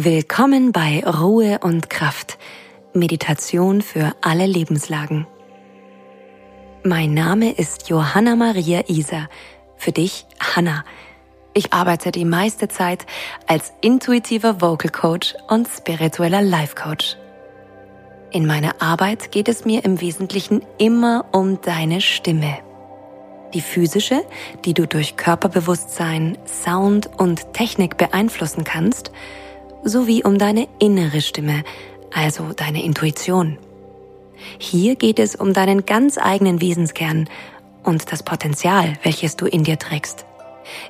Willkommen bei Ruhe und Kraft. Meditation für alle Lebenslagen. Mein Name ist Johanna Maria Isa. Für dich Hanna. Ich arbeite die meiste Zeit als intuitiver Vocal Coach und spiritueller Life Coach. In meiner Arbeit geht es mir im Wesentlichen immer um deine Stimme. Die physische, die du durch Körperbewusstsein, Sound und Technik beeinflussen kannst, sowie um deine innere Stimme, also deine Intuition. Hier geht es um deinen ganz eigenen Wesenskern und das Potenzial, welches du in dir trägst.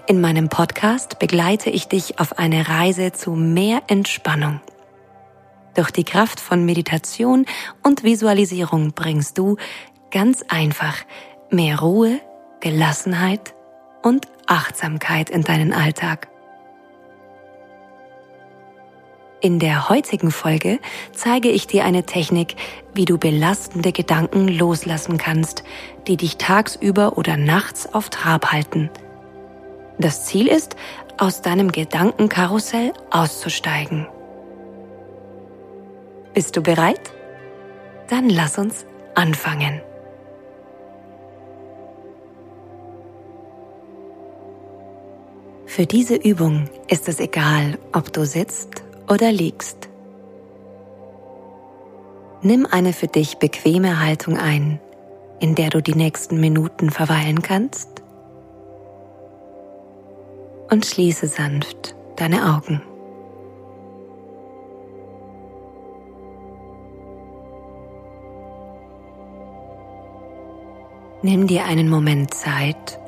In meinem Podcast begleite ich dich auf eine Reise zu mehr Entspannung. Durch die Kraft von Meditation und Visualisierung bringst du ganz einfach mehr Ruhe, Gelassenheit und Achtsamkeit in deinen Alltag. In der heutigen Folge zeige ich dir eine Technik, wie du belastende Gedanken loslassen kannst, die dich tagsüber oder nachts auf Trab halten. Das Ziel ist, aus deinem Gedankenkarussell auszusteigen. Bist du bereit? Dann lass uns anfangen. Für diese Übung ist es egal, ob du sitzt oder liegst. Nimm eine für dich bequeme Haltung ein, in der du die nächsten Minuten verweilen kannst und schließe sanft deine Augen. Nimm dir einen Moment Zeit,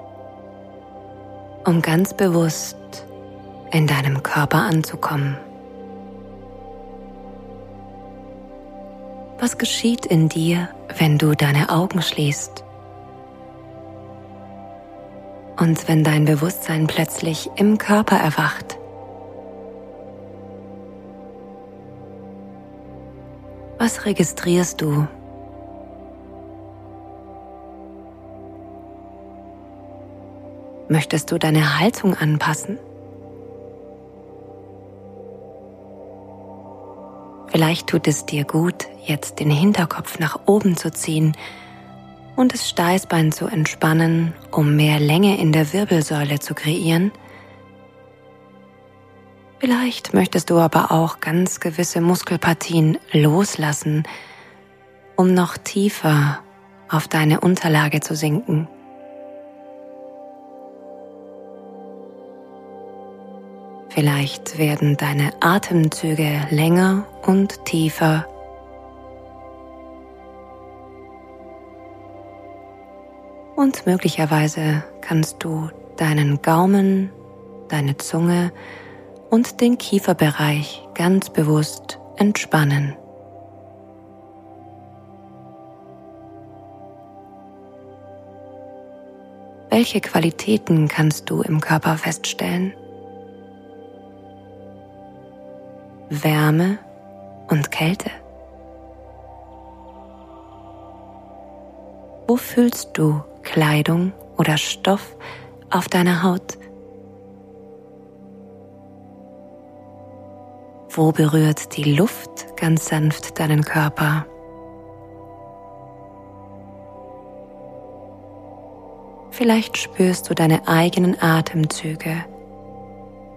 um ganz bewusst in deinem Körper anzukommen. Was geschieht in dir, wenn du deine Augen schließt? Und wenn dein Bewusstsein plötzlich im Körper erwacht? Was registrierst du? Möchtest du deine Haltung anpassen? Vielleicht tut es dir gut, jetzt den Hinterkopf nach oben zu ziehen und das Steißbein zu entspannen, um mehr Länge in der Wirbelsäule zu kreieren. Vielleicht möchtest du aber auch ganz gewisse Muskelpartien loslassen, um noch tiefer auf deine Unterlage zu sinken. Vielleicht werden deine Atemzüge länger und tiefer. Und möglicherweise kannst du deinen Gaumen, deine Zunge und den Kieferbereich ganz bewusst entspannen. Welche Qualitäten kannst du im Körper feststellen? Wärme und Kälte? Wo fühlst du Kleidung oder Stoff auf deiner Haut? Wo berührt die Luft ganz sanft deinen Körper? Vielleicht spürst du deine eigenen Atemzüge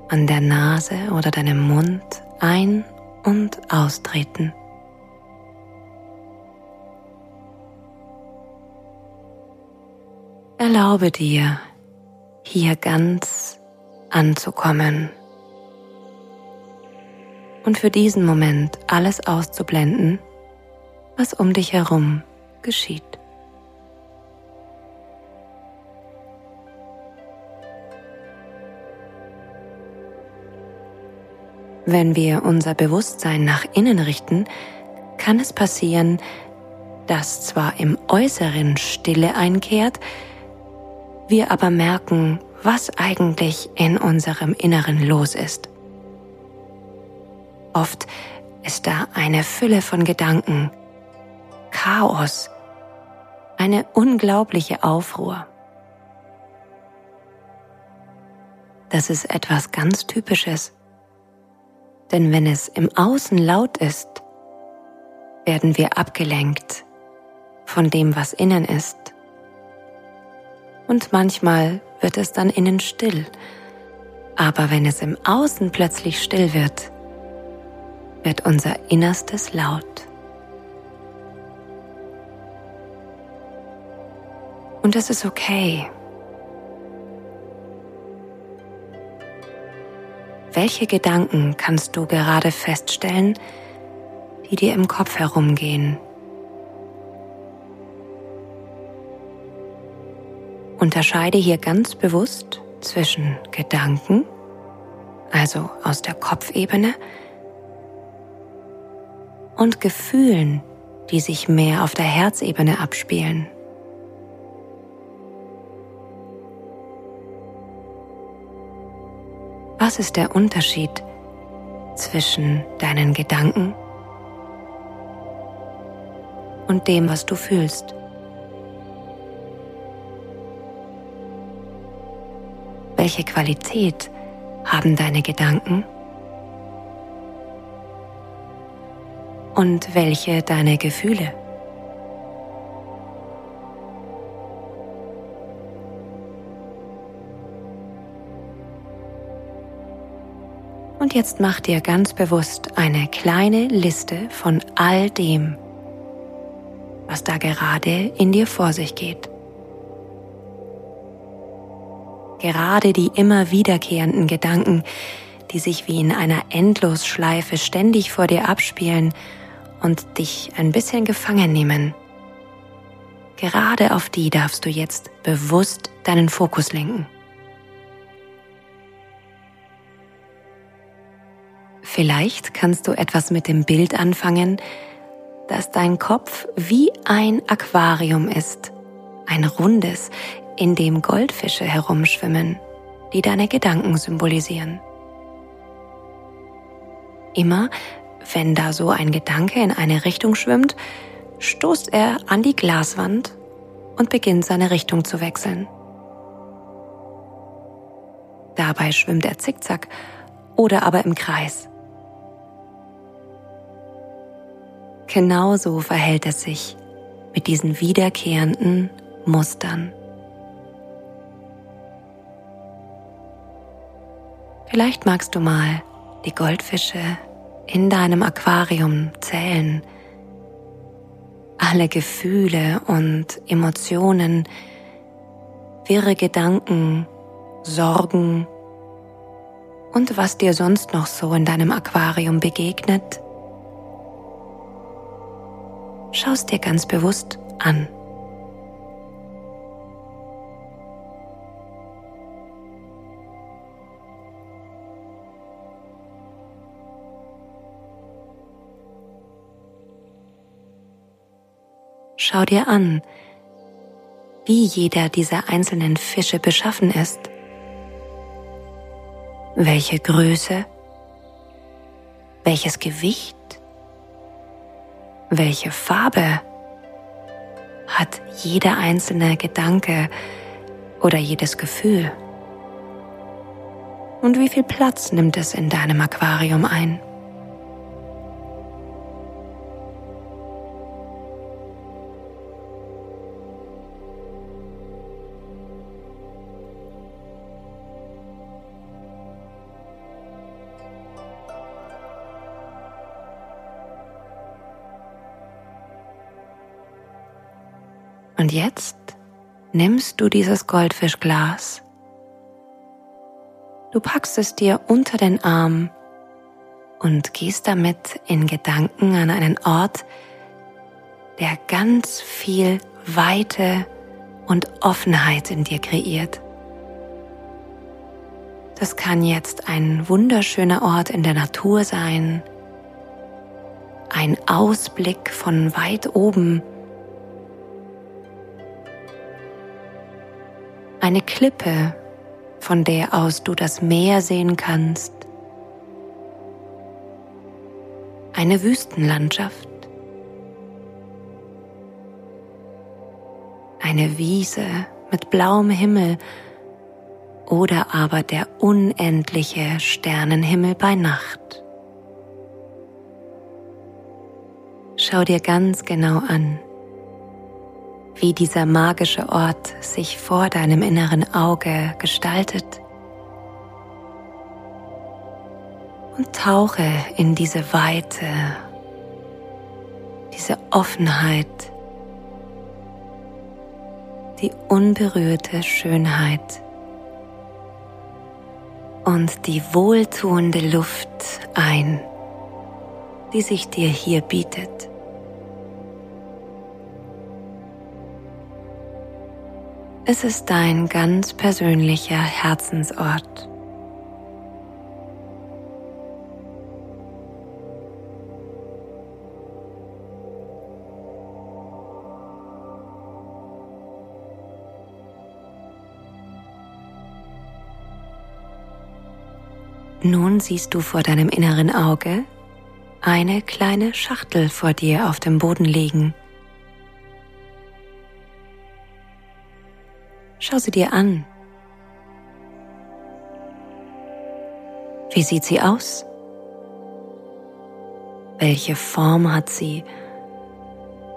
an der Nase oder deinem Mund ein- und austreten. Erlaube dir, hier ganz anzukommen und für diesen Moment alles auszublenden, was um dich herum geschieht. Wenn wir unser Bewusstsein nach innen richten, kann es passieren, dass zwar im Äußeren Stille einkehrt, wir aber merken, was eigentlich in unserem Inneren los ist. Oft ist da eine Fülle von Gedanken, Chaos, eine unglaubliche Aufruhr. Das ist etwas ganz Typisches Denn wenn es im Außen laut ist, werden wir abgelenkt von dem, was innen ist. Und manchmal wird es dann innen still. Aber wenn es im Außen plötzlich still wird, wird unser Innerstes laut. Und das ist okay. Welche Gedanken kannst du gerade feststellen, die dir im Kopf herumgehen? Unterscheide hier ganz bewusst zwischen Gedanken, also aus der Kopfebene, und Gefühlen, die sich mehr auf der Herzebene abspielen. Was ist der Unterschied zwischen deinen Gedanken und dem, was du fühlst? Welche Qualität haben deine Gedanken? Und welche deine Gefühle? Und jetzt mach dir ganz bewusst eine kleine Liste von all dem, was da gerade in dir vor sich geht. Gerade die immer wiederkehrenden Gedanken, die sich wie in einer Endlosschleife ständig vor dir abspielen und dich ein bisschen gefangen nehmen. Gerade auf die darfst du jetzt bewusst deinen Fokus lenken. Vielleicht kannst du etwas mit dem Bild anfangen, dass dein Kopf wie ein Aquarium ist, ein rundes, in dem Goldfische herumschwimmen, die deine Gedanken symbolisieren. Immer wenn da so ein Gedanke in eine Richtung schwimmt, stoßt er an die Glaswand und beginnt seine Richtung zu wechseln. Dabei schwimmt er zickzack oder aber im Kreis. Genauso verhält es sich mit diesen wiederkehrenden Mustern. Vielleicht magst du mal die Goldfische in deinem Aquarium zählen. Alle Gefühle und Emotionen, wirre Gedanken, Sorgen und was dir sonst noch so in deinem Aquarium begegnet, schaust dir ganz bewusst an. Schau dir an, wie jeder dieser einzelnen Fische beschaffen ist. Welche Größe, welches Gewicht, welche Farbe hat jeder einzelne Gedanke oder jedes Gefühl? Und wie viel Platz nimmt es in deinem Aquarium ein? Jetzt nimmst du dieses Goldfischglas. Du packst es dir unter den Arm und gehst damit in Gedanken an einen Ort, der ganz viel Weite und Offenheit in dir kreiert. Das kann jetzt ein wunderschöner Ort in der Natur sein, ein Ausblick von weit oben eine Klippe, von der aus du das Meer sehen kannst, eine Wüstenlandschaft, eine Wiese mit blauem Himmel oder aber der unendliche Sternenhimmel bei Nacht. Schau dir ganz genau an, wie dieser magische Ort sich vor deinem inneren Auge gestaltet und tauche in diese Weite, diese Offenheit, die unberührte Schönheit und die wohltuende Luft ein, die sich dir hier bietet. Es ist dein ganz persönlicher Herzensort. Nun siehst du vor deinem inneren Auge eine kleine Schachtel vor dir auf dem Boden liegen. Schau sie dir an. Wie sieht sie aus? Welche Form hat sie?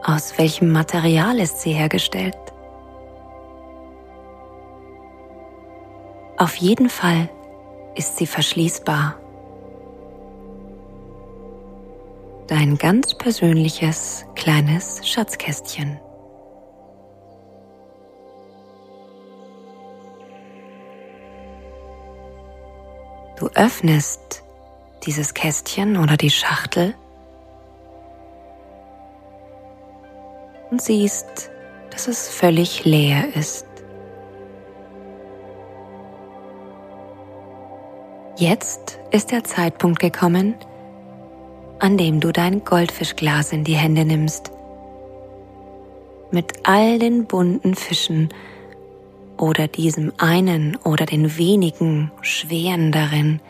Aus welchem Material ist sie hergestellt? Auf jeden Fall ist sie verschließbar. Dein ganz persönliches kleines Schatzkästchen. Du öffnest dieses Kästchen oder die Schachtel und siehst, dass es völlig leer ist. Jetzt ist der Zeitpunkt gekommen, an dem du dein Goldfischglas in die Hände nimmst. Mit all den bunten Fischen oder diesem einen oder den wenigen schweren darin.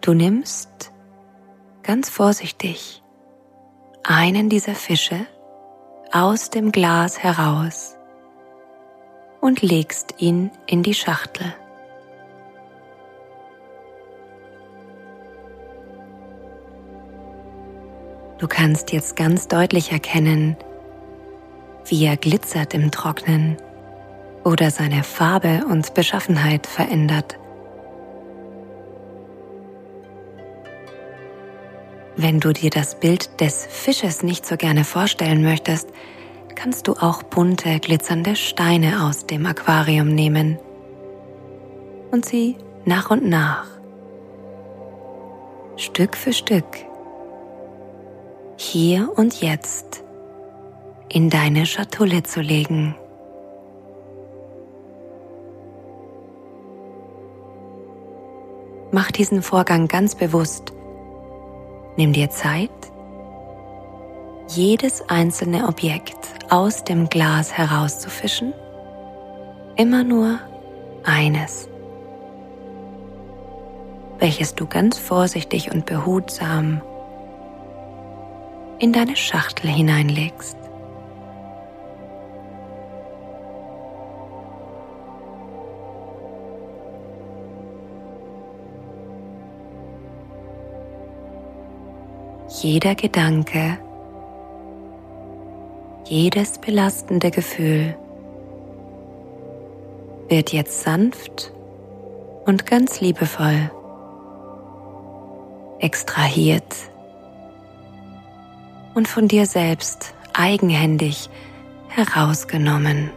Du nimmst ganz vorsichtig einen dieser Fische aus dem Glas heraus und legst ihn in die Schachtel. Du kannst jetzt ganz deutlich erkennen, wie er glitzert im Trocknen oder seine Farbe und Beschaffenheit verändert. Wenn du dir das Bild des Fisches nicht so gerne vorstellen möchtest, kannst du auch bunte, glitzernde Steine aus dem Aquarium nehmen und sie nach und nach, Stück für Stück, hier und jetzt in deine Schatulle zu legen. Mach diesen Vorgang ganz bewusst Nimm dir Zeit, jedes einzelne Objekt aus dem Glas herauszufischen, immer nur eines, welches du ganz vorsichtig und behutsam in deine Schachtel hineinlegst. jeder Gedanke, jedes belastende Gefühl wird jetzt sanft und ganz liebevoll extrahiert und von dir selbst eigenhändig herausgenommen.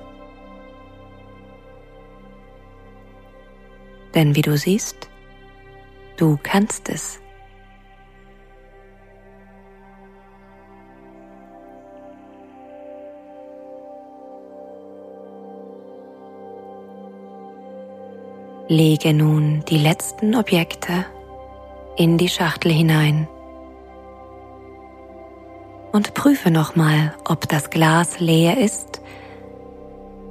Denn wie du siehst, du kannst es. Lege nun die letzten Objekte in die Schachtel hinein und prüfe nochmal, ob das Glas leer ist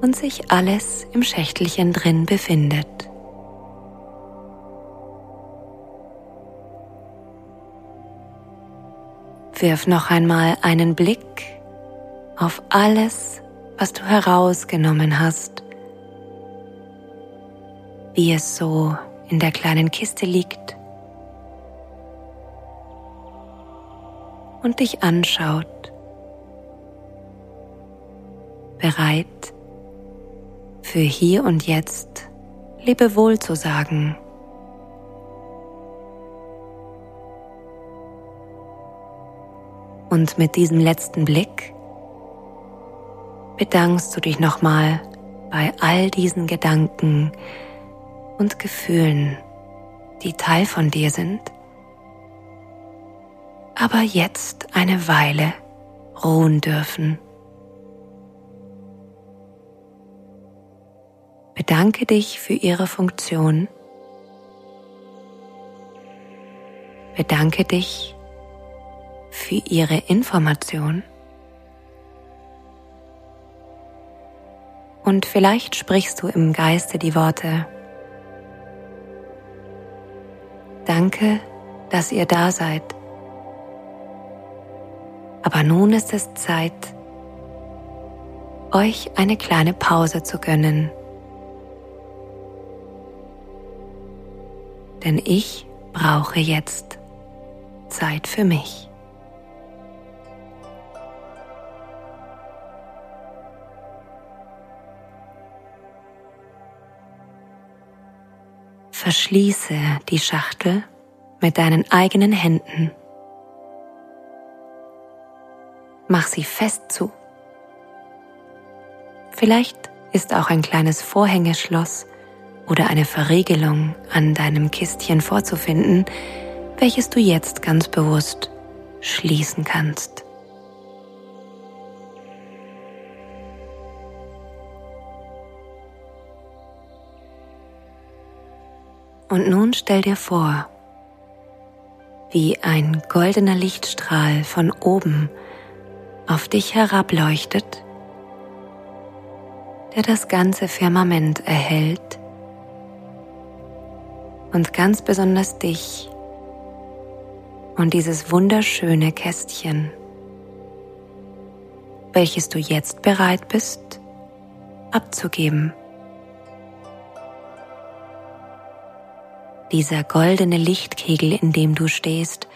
und sich alles im Schächtelchen drin befindet. Wirf noch einmal einen Blick auf alles, was du herausgenommen hast wie es so in der kleinen Kiste liegt und dich anschaut, bereit für hier und jetzt Lebewohl zu sagen. Und mit diesem letzten Blick bedankst du dich nochmal bei all diesen Gedanken und Gefühlen, die Teil von dir sind, aber jetzt eine Weile ruhen dürfen. Bedanke dich für ihre Funktion. Bedanke dich für ihre Information. Und vielleicht sprichst du im Geiste die Worte. Danke, dass ihr da seid. Aber nun ist es Zeit, euch eine kleine Pause zu gönnen. Denn ich brauche jetzt Zeit für mich. Verschließe die Schachtel mit deinen eigenen Händen. Mach sie fest zu. Vielleicht ist auch ein kleines Vorhängeschloss oder eine Verriegelung an deinem Kistchen vorzufinden, welches du jetzt ganz bewusst schließen kannst. Und nun stell dir vor, wie ein goldener Lichtstrahl von oben auf dich herableuchtet, der das ganze Firmament erhält und ganz besonders dich und dieses wunderschöne Kästchen, welches du jetzt bereit bist abzugeben. Dieser goldene Lichtkegel, in dem du stehst,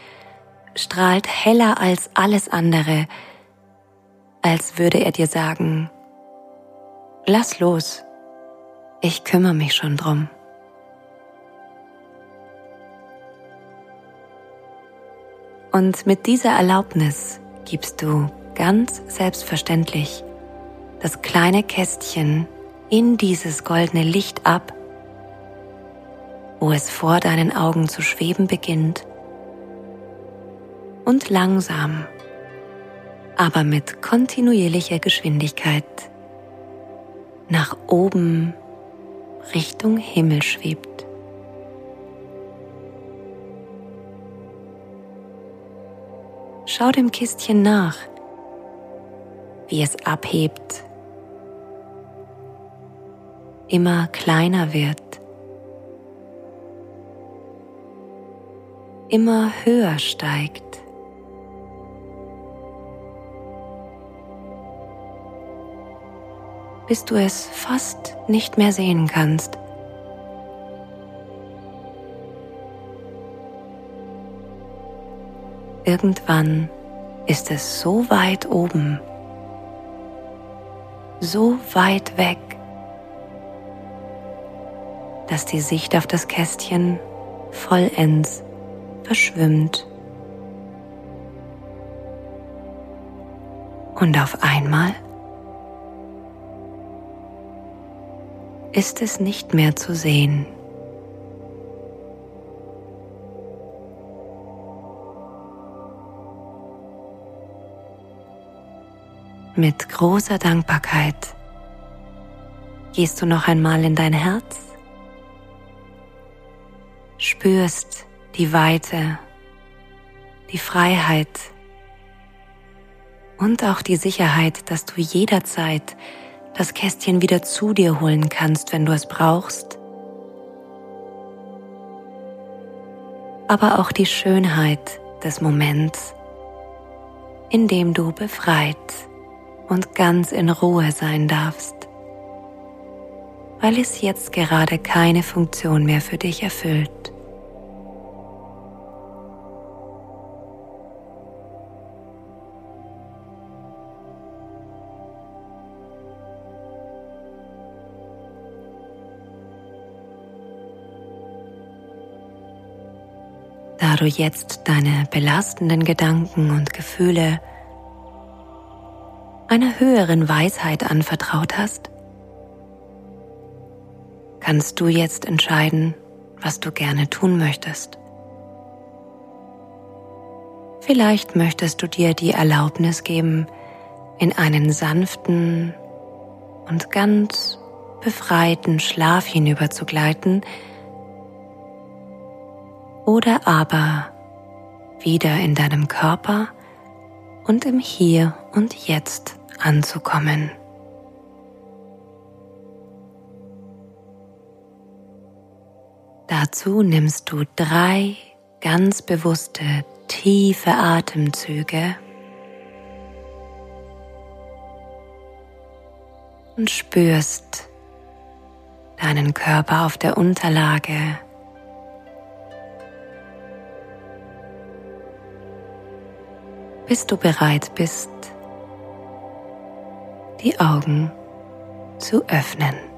strahlt heller als alles andere, als würde er dir sagen, lass los, ich kümmere mich schon drum. Und mit dieser Erlaubnis gibst du ganz selbstverständlich das kleine Kästchen in dieses goldene Licht ab, wo es vor deinen Augen zu schweben beginnt und langsam, aber mit kontinuierlicher Geschwindigkeit nach oben Richtung Himmel schwebt. Schau dem Kistchen nach, wie es abhebt, immer kleiner wird, immer höher steigt. Bis du es fast nicht mehr sehen kannst. Irgendwann ist es so weit oben, so weit weg, dass die Sicht auf das Kästchen vollends verschwimmt. Und auf einmal ist es nicht mehr zu sehen. Mit großer Dankbarkeit gehst du noch einmal in dein Herz, spürst die Weite, die Freiheit und auch die Sicherheit, dass du jederzeit das Kästchen wieder zu dir holen kannst, wenn du es brauchst. Aber auch die Schönheit des Moments, in dem du befreit und ganz in Ruhe sein darfst, weil es jetzt gerade keine Funktion mehr für dich erfüllt. Da du jetzt deine belastenden Gedanken und Gefühle einer höheren Weisheit anvertraut hast, kannst du jetzt entscheiden, was du gerne tun möchtest. Vielleicht möchtest du dir die Erlaubnis geben, in einen sanften und ganz befreiten Schlaf hinüberzugleiten oder aber wieder in deinem Körper und im Hier und Jetzt anzukommen. Dazu nimmst du drei ganz bewusste, tiefe Atemzüge und spürst deinen Körper auf der Unterlage. Bis du bereit bist, die Augen zu öffnen.